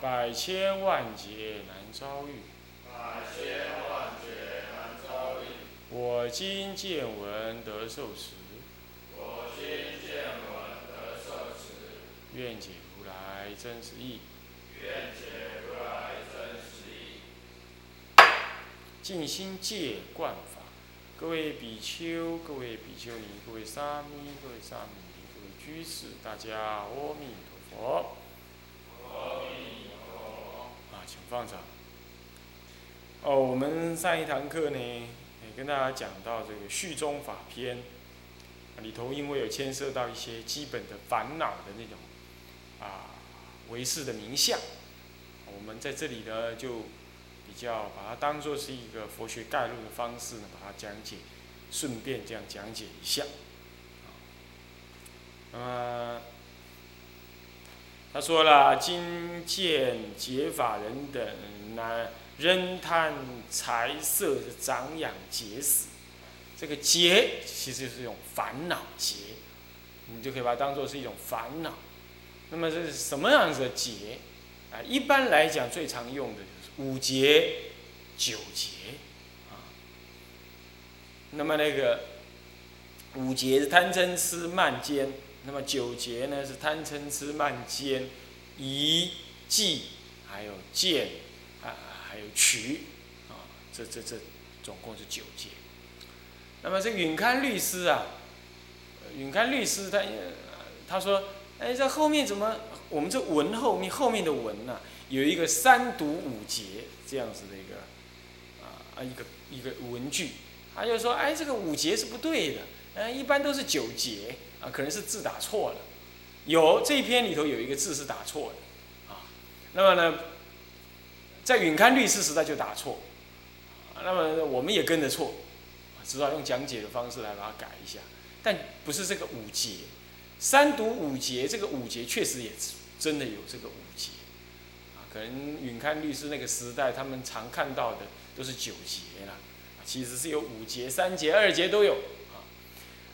百千万劫难遭遇，百千万劫难遭遇。我今见闻得受持，我今见闻得受持。愿解如来真实义，愿解如来真实义。静心戒观法，各位比丘，各位比丘尼，各位沙弥，各位沙弥。居士，大家阿弥陀佛。阿弥陀佛啊，请放掌。哦，我们上一堂课呢，也跟大家讲到这个续中法篇，里头因为有牵涉到一些基本的烦恼的那种啊唯识的名相，我们在这里呢就。比较把它当做是一个佛学概论的方式呢，把它讲解，顺便这样讲解一下。啊，他说了：“今见解法人等，乃仍贪财色长养结死。这个结其实就是一种烦恼结，你就可以把它当做是一种烦恼。那么这是什么样子的结？啊，一般来讲最常用的就是。五劫、九劫，啊，那么那个五劫是贪嗔痴慢奸，那么九劫呢是贪嗔痴慢奸、疑、忌，还有见，啊，还有取，啊，这这这总共是九劫。那么这允堪律师啊，允堪律师他他说，哎，这后面怎么我们这文后面后面的文呢？有一个三读五节这样子的一个啊啊一个一个文句，他就说哎这个五节是不对的，嗯一般都是九节啊可能是字打错了，有这一篇里头有一个字是打错的啊，那么呢在允刊律师时代就打错，那么我们也跟着错，只好用讲解的方式来把它改一下，但不是这个五节，三读五节这个五节确实也真的有这个五节啊。可能允刊律师那个时代，他们常看到的都是九节啦，其实是有五节、三节、二节都有。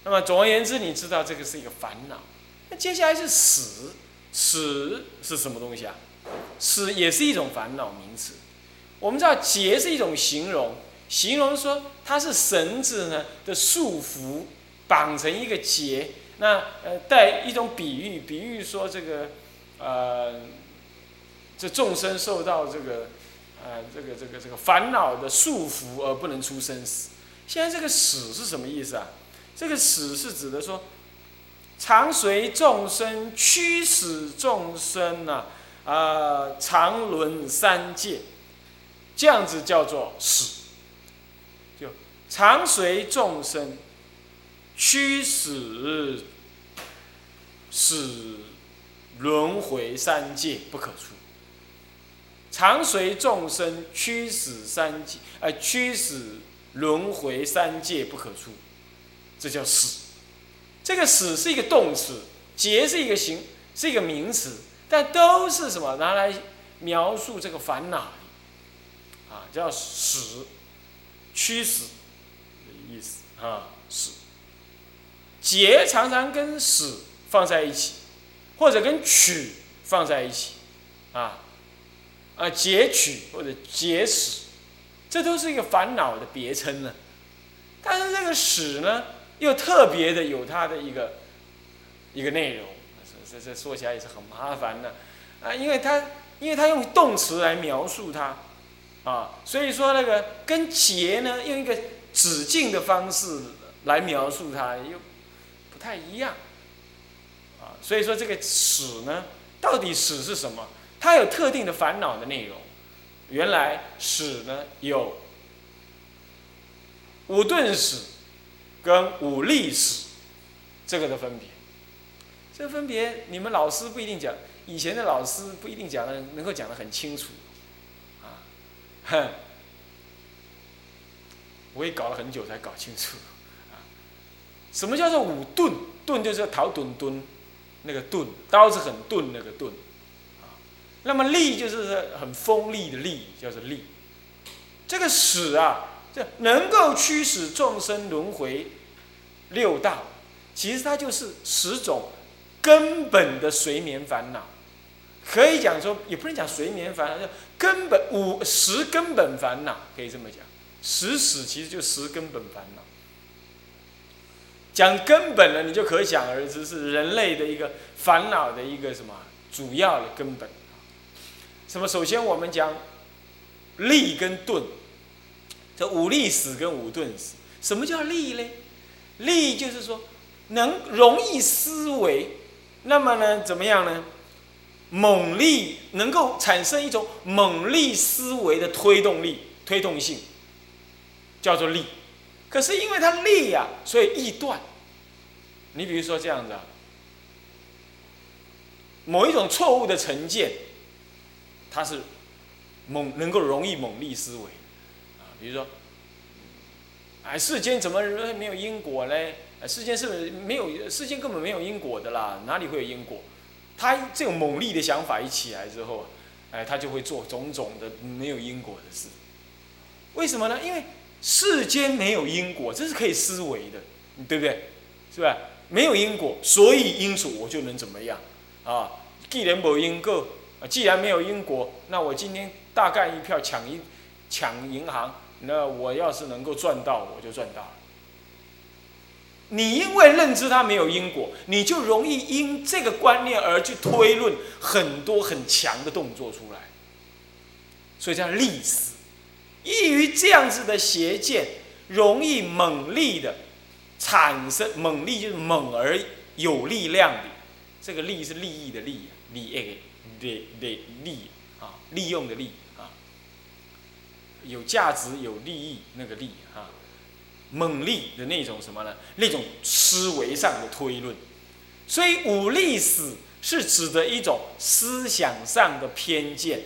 那么总而言之，你知道这个是一个烦恼。那接下来是死，死是什么东西啊？死也是一种烦恼名词。我们知道结是一种形容，形容说它是绳子呢的束缚，绑成一个结。那呃带一种比喻，比喻说这个呃。这众生受到这个，呃，这个这个这个烦恼的束缚而不能出生死。现在这个死是什么意思啊？这个死是指的说，常随众生驱使众生呢，啊，常轮三界，这样子叫做死。就常随众生驱使，使轮回三界不可出。常随众生驱使三界，呃，驱使轮回三界不可出，这叫死。这个死是一个动词，劫是一个形，是一个名词，但都是什么？拿来描述这个烦恼的，啊，叫死，驱使的意思啊，死。劫常常跟死放在一起，或者跟取放在一起，啊。啊，劫取或者劫死，这都是一个烦恼的别称呢。但是这个死呢，又特别的有它的一个一个内容，这这说起来也是很麻烦的。啊，因为它因为它用动词来描述它啊，所以说那个跟劫呢，用一个止境的方式来描述它又不太一样。啊，所以说这个死呢，到底死是什么？它有特定的烦恼的内容，原来死呢有五顿死跟五力史这个的分别。这分别你们老师不一定讲，以前的老师不一定讲的能够讲的很清楚，啊，哼，我也搞了很久才搞清楚，啊，什么叫做五钝？钝就是陶钝钝，那个钝，刀子很钝那个钝，啊，那么利就是很锋利的利，叫做利。这个使啊。这能够驱使众生轮回六道，其实它就是十种根本的随眠烦恼。可以讲说，也不能讲随眠烦恼，叫根本五十根本烦恼，可以这么讲。十使其实就十根本烦恼。讲根本呢，你就可想而知是人类的一个烦恼的一个什么主要的根本。什么？首先我们讲利跟钝。这五力死跟五钝死，什么叫力呢？力就是说能容易思维，那么呢怎么样呢？猛力能够产生一种猛力思维的推动力、推动性，叫做力。可是因为它力呀，所以易断。你比如说这样子，某一种错误的成见，它是猛能够容易猛力思维。比如说，哎，世间怎么没有因果嘞？世间是没有，世间根本没有因果的啦，哪里会有因果？他这种猛力的想法一起来之后，哎，他就会做种种的没有因果的事。为什么呢？因为世间没有因果，这是可以思维的，对不对？是吧？没有因果，所以因此我就能怎么样？啊，既然没有因果，既然没有因果，那我今天大干一票抢一抢银行。那我要是能够赚到，我就赚到了。你因为认知它没有因果，你就容易因这个观念而去推论很多很强的动作出来，所以叫力死。易于这样子的邪见，容易猛力的产生猛力，就是猛而有力量的。这个利是利益的利，利诶，利利利啊，利用的利。有价值、有利益，那个利啊，猛力的那种什么呢？那种思维上的推论。所以武力史是指的一种思想上的偏见，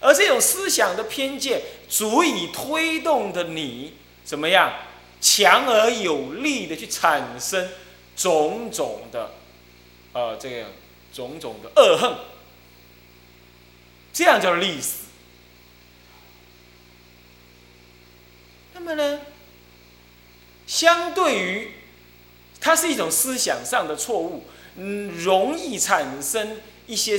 而这种思想的偏见足以推动的你怎么样强而有力的去产生种种的，呃，这个种种的恶恨，这样叫历史。那么呢，相对于它是一种思想上的错误，嗯，容易产生一些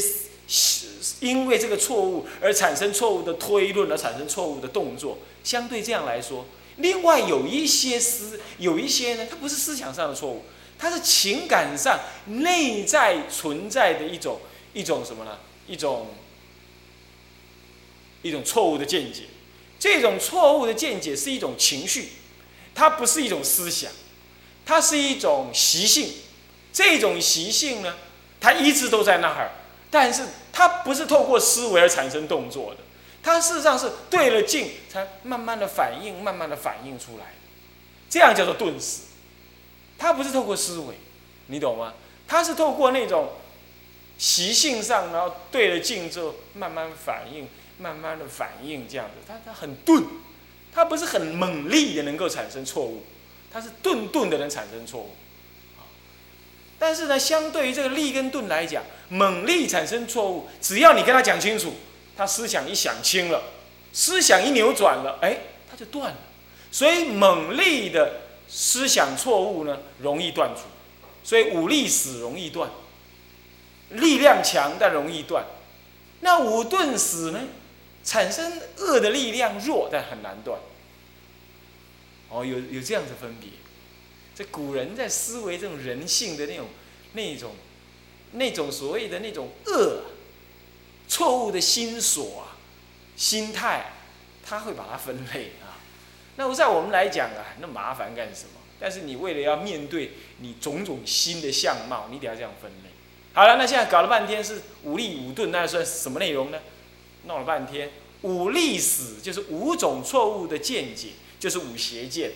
因为这个错误而产生错误的推论，而产生错误的动作。相对这样来说，另外有一些思，有一些呢，它不是思想上的错误，它是情感上内在存在的一种一种什么呢？一种一种错误的见解。这种错误的见解是一种情绪，它不是一种思想，它是一种习性。这种习性呢，它一直都在那儿，但是它不是透过思维而产生动作的，它事实上是对了镜才慢慢的反应，慢慢的反应出来，这样叫做顿死。它不是透过思维，你懂吗？它是透过那种习性上，然后对了镜之后慢慢反应。慢慢的反应这样子，他他很钝，他不是很猛力的能够产生错误，他是钝钝的能产生错误。但是呢，相对于这个力跟钝来讲，猛力产生错误，只要你跟他讲清楚，他思想一想清了，思想一扭转了，哎，他就断了。所以猛力的思想错误呢，容易断除，所以武力死容易断，力量强但容易断。那武钝死呢？产生恶的力量弱，但很难断。哦，有有这样的分别。这古人在思维这种人性的那种、那种、那种所谓的那种恶、错误的心所啊、心态，他会把它分类啊。那在我们来讲啊，那麻烦干什么？但是你为了要面对你种种新的相貌，你得要这样分类。好了，那现在搞了半天是五力五钝，那算什么内容呢？弄了半天，五力史就是五种错误的见解，就是五邪见。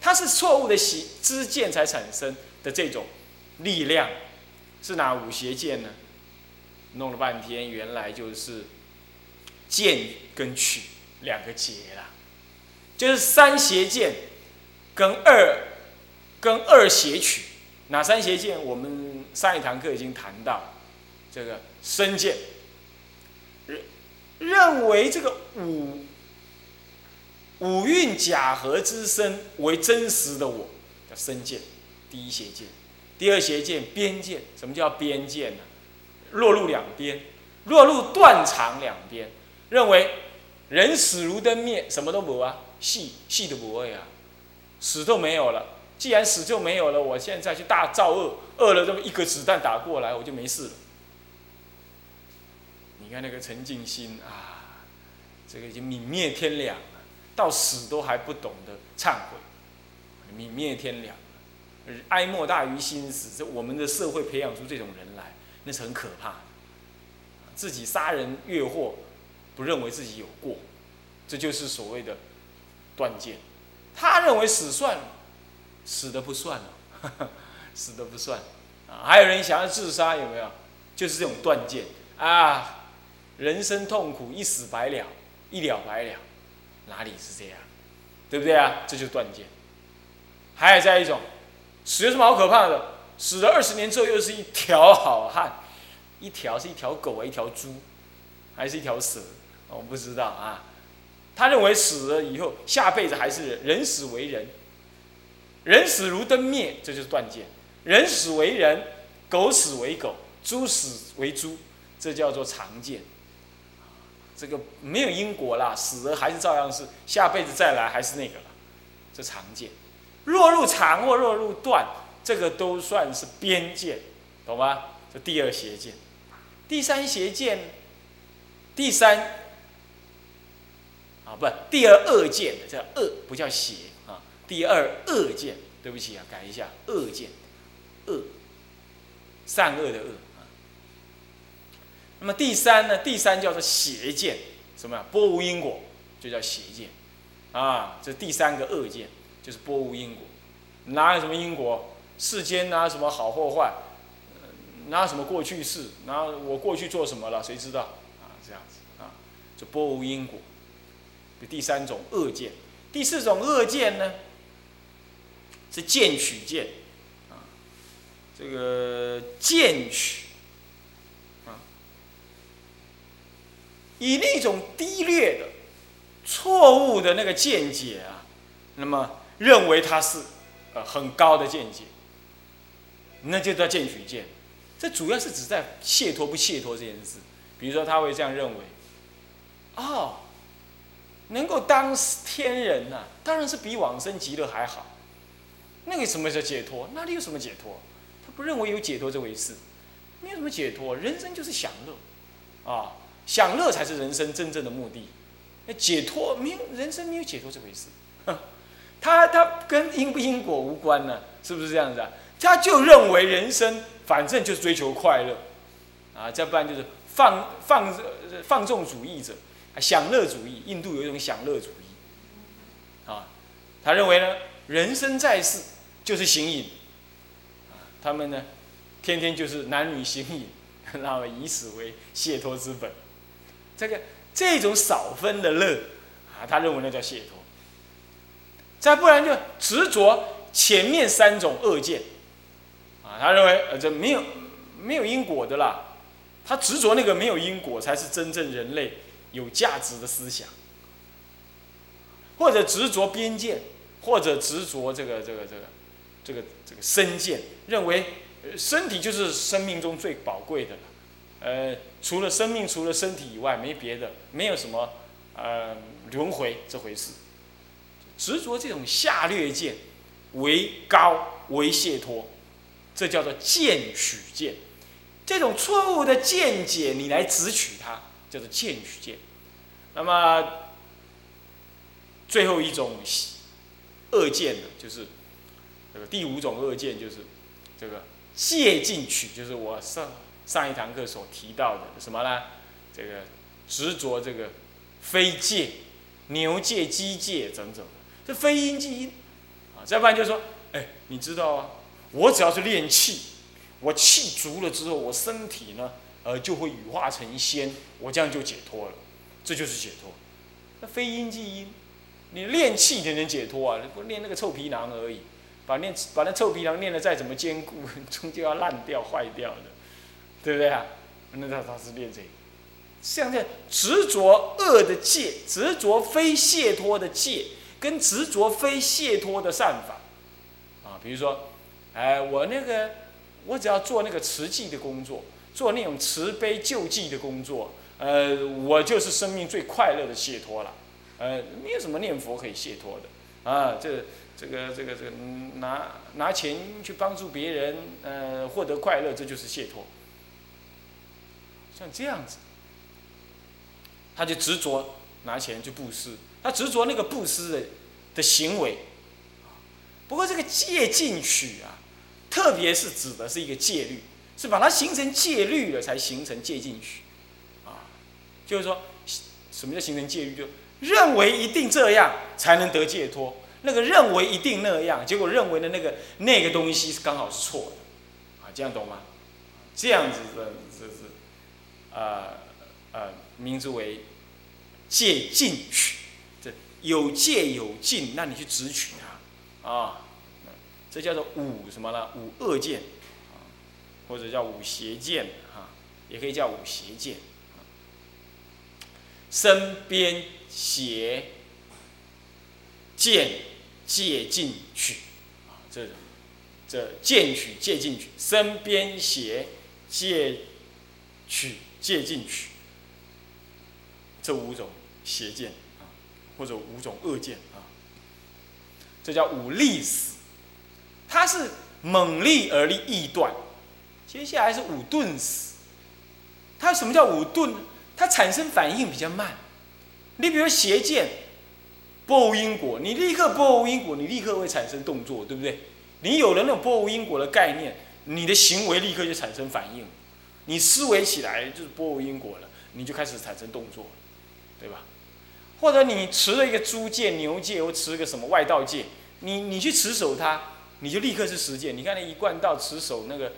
它是错误的邪知见才产生的这种力量，是哪五邪见呢？弄了半天，原来就是见跟取两个结啦，就是三邪见跟二跟二邪取。哪三邪见？我们上一堂课已经谈到，这个身见，认为这个五五蕴假合之身为真实的我，叫身见，第一邪见。第二邪见边见，什么叫边见呢？落入两边，落入断肠两边，认为人死如灯灭，什么都没啊，戏戏都不会啊，死都没有了。既然死就没有了，我现在去大造恶，恶了这么一个子弹打过来，我就没事了。你看那个陈静心啊，这个已经泯灭天良了，到死都还不懂得忏悔，泯灭天良。哀莫大于心死，这我们的社会培养出这种人来，那是很可怕的。自己杀人越货，不认为自己有过，这就是所谓的断剑。他认为死算了，死的不算了，死的不算。啊，还有人想要自杀，有没有？就是这种断剑啊，人生痛苦一死百了，一了百了，哪里是这样？对不对啊？这就是断剑。还有再一种。死有什么好可怕的？死了二十年之后又是一条好汉，一条是一条狗啊，一条猪，还是一条蛇？我不知道啊。他认为死了以后下辈子还是人，人死为人，人死如灯灭，这就是断剑。人死为人，狗死为狗，猪死为猪，这叫做常见。这个没有因果啦，死了还是照样是下辈子再来还是那个了，这常见。若入长或若入断，这个都算是边界，懂吗？这第二邪见，第三邪见，第三啊，不，第二恶见，这恶，不叫邪啊。第二恶见，对不起啊，改一下，恶见，恶，善恶的恶。那么第三呢？第三叫做邪见，什么呀？波无因果，就叫邪见啊。这第三个恶见。就是波无因果，哪有什么因果？世间哪有什么好或坏？哪有什么过去式？哪我过去做什么了？谁知道？啊，这样子啊，就波无因果。这第三种恶见，第四种恶见呢，是见取见，啊，这个见取，以那种低劣的、错误的那个见解啊，那么。认为他是，呃，很高的见解，那就叫见取见。这主要是指在解脱不解脱这件事。比如说，他会这样认为：，哦，能够当天人呐，当然是比往生极乐还好。那个什么叫解脱？那里有什么解脱？他不认为有解脱这回事，没有什么解脱，人生就是享乐，啊，享乐才是人生真正的目的。解脱没有，人生没有解脱这回事。他他跟因不因果无关呢，是不是这样子啊？他就认为人生反正就是追求快乐，啊，再不然就是放放放纵主义者，享乐主义。印度有一种享乐主义，啊，他认为呢，人生在世就是行淫，啊，他们呢，天天就是男女行淫，然后以此为解脱之本。这个这种少分的乐，啊，他认为那叫解脱。再不然就执着前面三种恶见，啊，他认为呃这没有没有因果的啦，他执着那个没有因果才是真正人类有价值的思想，或者执着边界，或者执着这个这个这个这个这个身见，认为身体就是生命中最宝贵的了，呃，除了生命，除了身体以外没别的，没有什么呃轮回这回事。执着这种下劣见为高为解脱，这叫做见取见。这种错误的见解，你来直取它，叫做见取见。那么最后一种恶见呢，就是这个第五种恶见，就是这个借进取，就是我上上一堂课所提到的什么呢？这个执着这个非戒、牛戒、鸡戒等等。这非因即因，啊，再不然就说，哎，你知道啊，我只要是练气，我气足了之后，我身体呢，呃，就会羽化成仙，我这样就解脱了，这就是解脱。那非因即因，你练气才能解脱啊，不练那个臭皮囊而已，把练把那臭皮囊练的再怎么坚固，终究要烂掉坏掉的，对不对啊？那他他是练这个，像这执着恶的戒，执着非解脱的戒，跟执着非解脱的善法，啊，比如说，哎，我那个，我只要做那个慈济的工作，做那种慈悲救济的工作，呃，我就是生命最快乐的解脱了，呃，没有什么念佛可以解脱的，啊，这这个这个这个拿拿钱去帮助别人，呃，获得快乐，这就是解脱。像这样子，他就执着拿钱去布施，他执着那个布施的的行为。不过这个戒禁取啊，特别是指的是一个戒律，是把它形成戒律了才形成戒禁取，啊，就是说，什么叫形成戒律？就认为一定这样才能得解脱，那个认为一定那样，结果认为的那个那个东西是刚好是错的，啊，这样懂吗？这样子的，这是。呃呃，名字为戒禁取，这有戒有禁，那你去直取它啊，这叫做五什么呢？五恶见，或者叫五邪见啊，也可以叫五邪见。身边邪见戒禁取啊，这这见取戒禁取，身边邪戒取。借进去，这五种邪见啊，或者五种恶见啊，这叫五力死，它是猛力而力易断。接下来是五钝死，它什么叫五钝？它产生反应比较慢。你比如邪见，不无因果，你立刻不无因果，你立刻会产生动作，对不对？你有了那种不无因果的概念，你的行为立刻就产生反应。你思维起来就是波无因果了，你就开始产生动作，对吧？或者你持了一个猪戒、牛戒，或持个什么外道戒，你你去持守它，你就立刻是实践。你看那一贯道持守那个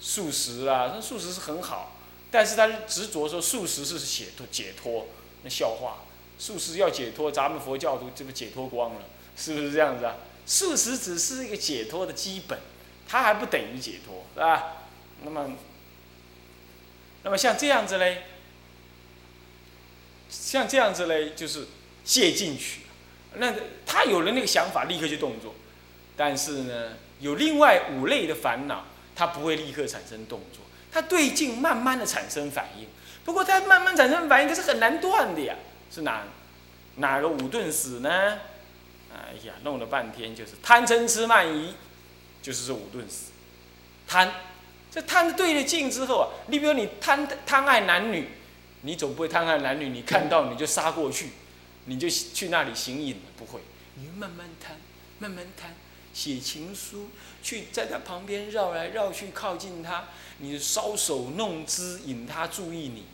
素食啊，那素食是很好，但是他执着说素食是解脱解脱，那笑话，素食要解脱，咱们佛教徒这不解脱光了，是不是这样子啊？素食只是一个解脱的基本，它还不等于解脱，是吧？那么。那么像这样子嘞，像这样子嘞，就是借进去。那他有了那个想法，立刻就动作。但是呢，有另外五类的烦恼，他不会立刻产生动作，他对境慢慢的产生反应。不过他慢慢产生反应，可是很难断的呀。是哪哪个五顿死呢？哎呀，弄了半天就是贪嗔痴慢疑，就是这五顿死，贪。这贪对了镜之后啊，你比如你贪贪爱男女，你总不会贪爱男女，你看到你就杀过去，你就去那里行淫不会，你慢慢贪，慢慢贪，写情书，去在他旁边绕来绕去靠近他，你搔首弄姿引他注意你，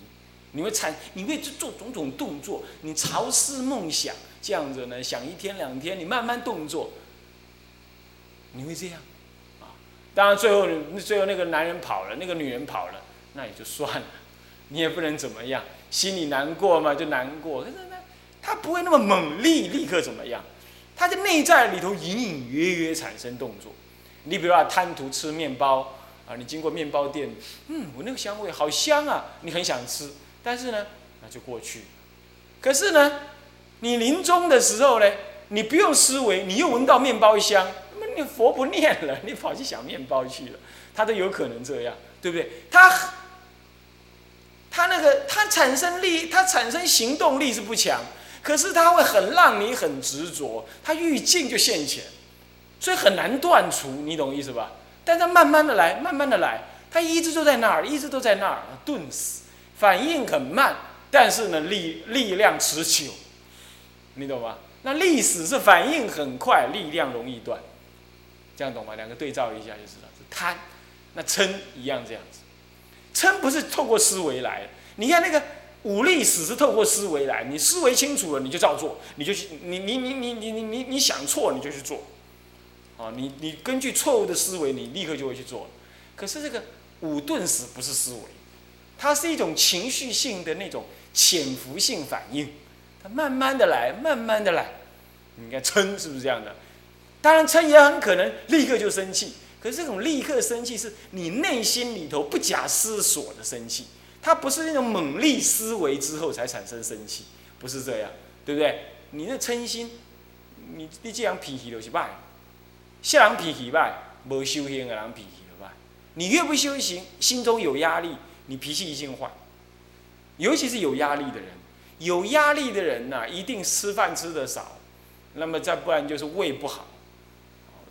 你会产，你会做种种动作，你朝思梦想这样子呢，想一天两天，你慢慢动作，你会这样。当然，最后最后那个男人跑了，那个女人跑了，那也就算了，你也不能怎么样，心里难过嘛，就难过。可是呢，他不会那么猛力，立刻怎么样？他在内在里头隐隐约约产生动作。你比如说贪图吃面包啊，你经过面包店，嗯，我那个香味好香啊，你很想吃，但是呢，那就过去。可是呢，你临终的时候呢，你不用思维，你又闻到面包香。你佛不念了，你跑去想面包去了，他都有可能这样，对不对？他他那个他产生力，他产生行动力是不强，可是他会很让你很执着，他欲境就现前，所以很难断除，你懂意思吧？但他慢慢的来，慢慢的来，他一直都在那儿，一直都在那儿，顿死，反应很慢，但是呢力力量持久，你懂吗？那历史是反应很快，力量容易断。这样懂吗？两个对照一下就知道，是贪，那嗔一样这样子。嗔不是透过思维来，你看那个武力史是透过思维来，你思维清楚了，你就照做，你就去，你你你你你你你你想错你就去做，啊，你你根据错误的思维，你立刻就会去做。可是这个五顿死不是思维，它是一种情绪性的那种潜伏性反应，它慢慢的来，慢慢的来。你看嗔是不是这样的？当然嗔也很可能立刻就生气，可是这种立刻生气是你内心里头不假思索的生气，它不是那种猛力思维之后才产生生气，不是这样，对不对？你的嗔心，你你这样脾气就是坏，下人脾气坏，无修行的人脾气就坏。你越不修行，心中有压力，你脾气一定坏。尤其是有压力的人，有压力的人呐，一定吃饭吃的少，那么再不然就是胃不好。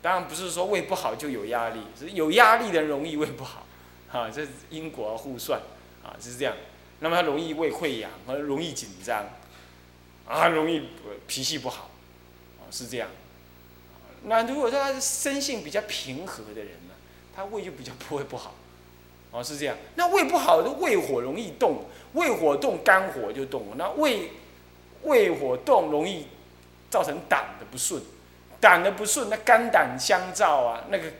当然不是说胃不好就有压力，是有压力的人容易胃不好，哈，这是因果互算，啊，就是这样。那么他容易胃溃疡，和容易紧张，啊，容易脾气不好，啊，是这样。那如果说他是生性比较平和的人呢，他胃就比较不会不好，哦，是这样。那胃不好，的胃火容易动，胃火动，肝火就动。那胃胃火动，容易造成胆的不顺。胆的不顺，那肝胆相照啊，那个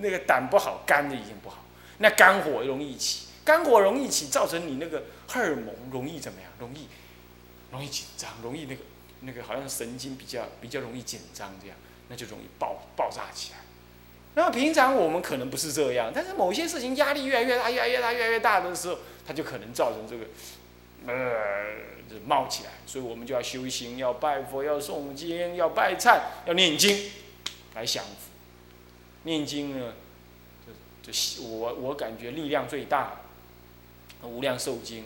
那个胆不好，肝的已经不好，那肝火容易起，肝火容易起，造成你那个荷尔蒙容易怎么样？容易容易紧张，容易那个那个好像神经比较比较容易紧张这样，那就容易爆爆炸起来。那么平常我们可能不是这样，但是某些事情压力越来越大，越来越大，越来越大的时候，它就可能造成这个呃。就冒起来，所以我们就要修行，要拜佛，要诵经，要拜忏，要念经，来降福。念经呢，就就我我感觉力量最大，《无量寿经》，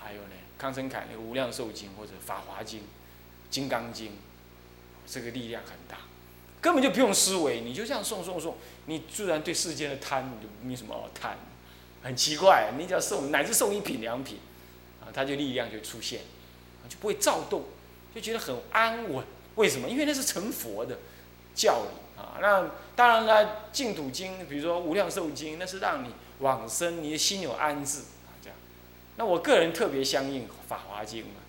还有呢，康生凯那个《无量寿经》或者《法华经》《金刚经》，这个力量很大，根本就不用思维，你就这样诵诵诵，你自然对世间的贪你就没什么好贪，很奇怪，你只要诵，乃至诵一品两品，它就力量就出现。就不会躁动，就觉得很安稳。为什么？因为那是成佛的教理啊。那当然了，净土经，比如说无量寿经，那是让你往生，你的心有安置啊。这样。那我个人特别相应法华经嘛，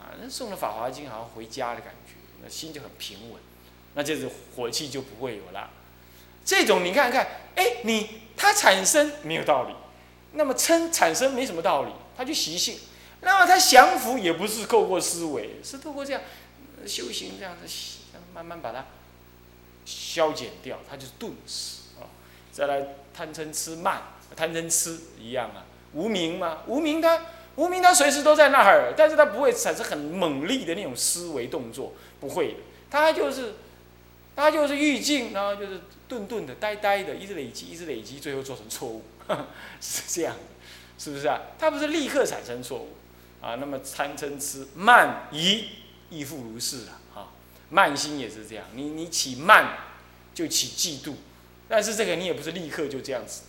啊，那送了法华经，好像回家的感觉，那心就很平稳，那就是火气就不会有了。这种你看看，哎，你它产生没有道理，那么称产生没什么道理，它就习性。那么他降服也不是透过思维，是透过这样修行，这样子慢慢把它消减掉，它就是顿死啊。再来贪嗔痴慢，贪嗔痴一样啊，无名嘛，无名它无名它随时都在那儿，但是它不会产生很猛烈的那种思维动作，不会的，它就是它就是欲静，然后就是顿顿的、呆呆的，一直累积，一直累积，最后做成错误，是这样，是不是啊？它不是立刻产生错误。啊，那么贪嗔痴慢疑亦复如是啊！啊，慢心也是这样，你你起慢就起嫉妒，但是这个你也不是立刻就这样子，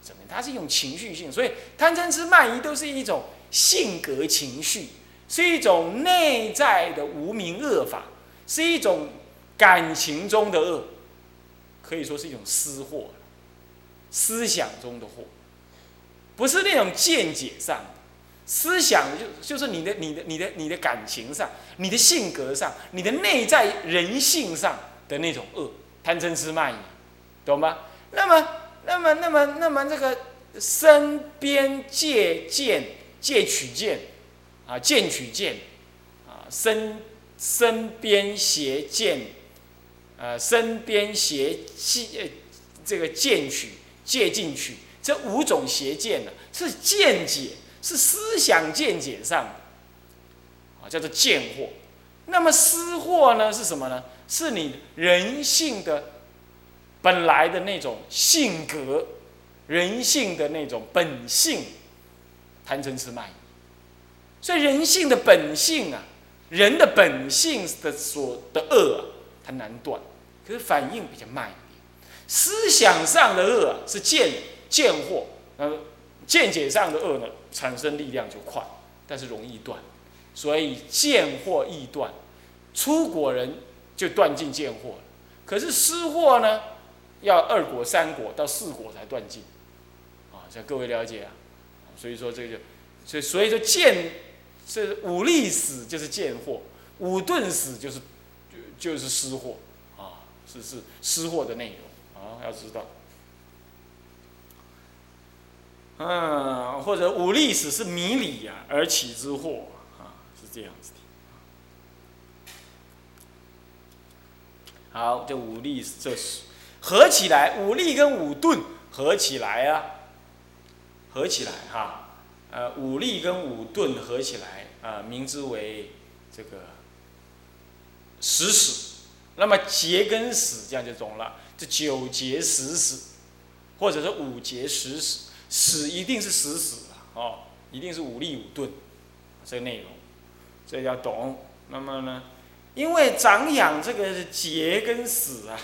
怎么？它是一种情绪性，所以贪嗔痴慢疑都是一种性格情绪，是一种内在的无名恶法，是一种感情中的恶，可以说是一种私货，思想中的货，不是那种见解上。思想就就是你的你的你的你的感情上，你的性格上，你的内在人性上的那种恶，贪嗔痴慢疑，懂吗？那么那么那么那么这个身边借鉴借取见，啊见取见，啊身身边邪见，啊身边邪借这个见取借进取，这五种邪见呢是见解。是思想见解上，啊，叫做见货。那么私货呢？是什么呢？是你人性的本来的那种性格，人性的那种本性，贪嗔痴慢疑。所以人性的本性啊，人的本性的所的恶啊，它难断，可是反应比较慢一点。思想上的恶是见见货，呃。见解上的恶呢，产生力量就快，但是容易断，所以见惑易断，出果人就断尽见惑了。可是失惑呢，要二果、三果到四果才断尽，啊，这各位了解啊？所以说这个就，所以所以说见是五力死就是见惑，五顿死就是就就是失惑，啊，是是失惑的内容啊，要知道。嗯，或者五历史是迷理呀而起之祸啊，是这样子的。好，这五力这是合起来，五力跟五顿合起来啊，合起来哈，呃，五力跟五顿合起来啊，名之为这个十死。那么节跟史这样就懂了，这九节十死，或者是五节十死。死一定是死死啊，哦，一定是武力五顿，这个内容，这要懂。那么呢，因为长养这个劫跟死啊，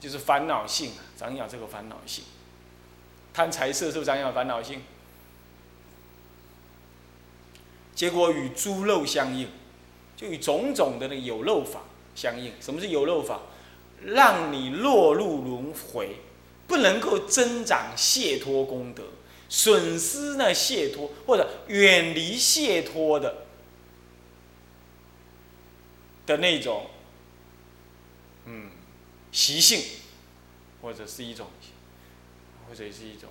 就是烦恼性啊，长养这个烦恼性，贪财色是不是长养烦恼性？结果与诸肉相应，就与种种的那个有漏法相应。什么是有漏法？让你落入轮回。不能够增长解脱功德，损失呢解脱或者远离解脱的的那种，嗯，习性，或者是一种，或者是一种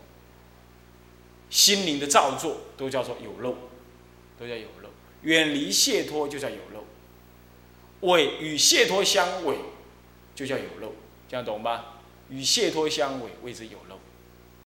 心灵的造作，都叫做有漏，都叫有漏。远离解脱就叫有漏，违与解脱相违就叫有漏，这样懂吧？与解脱相违，谓之有漏。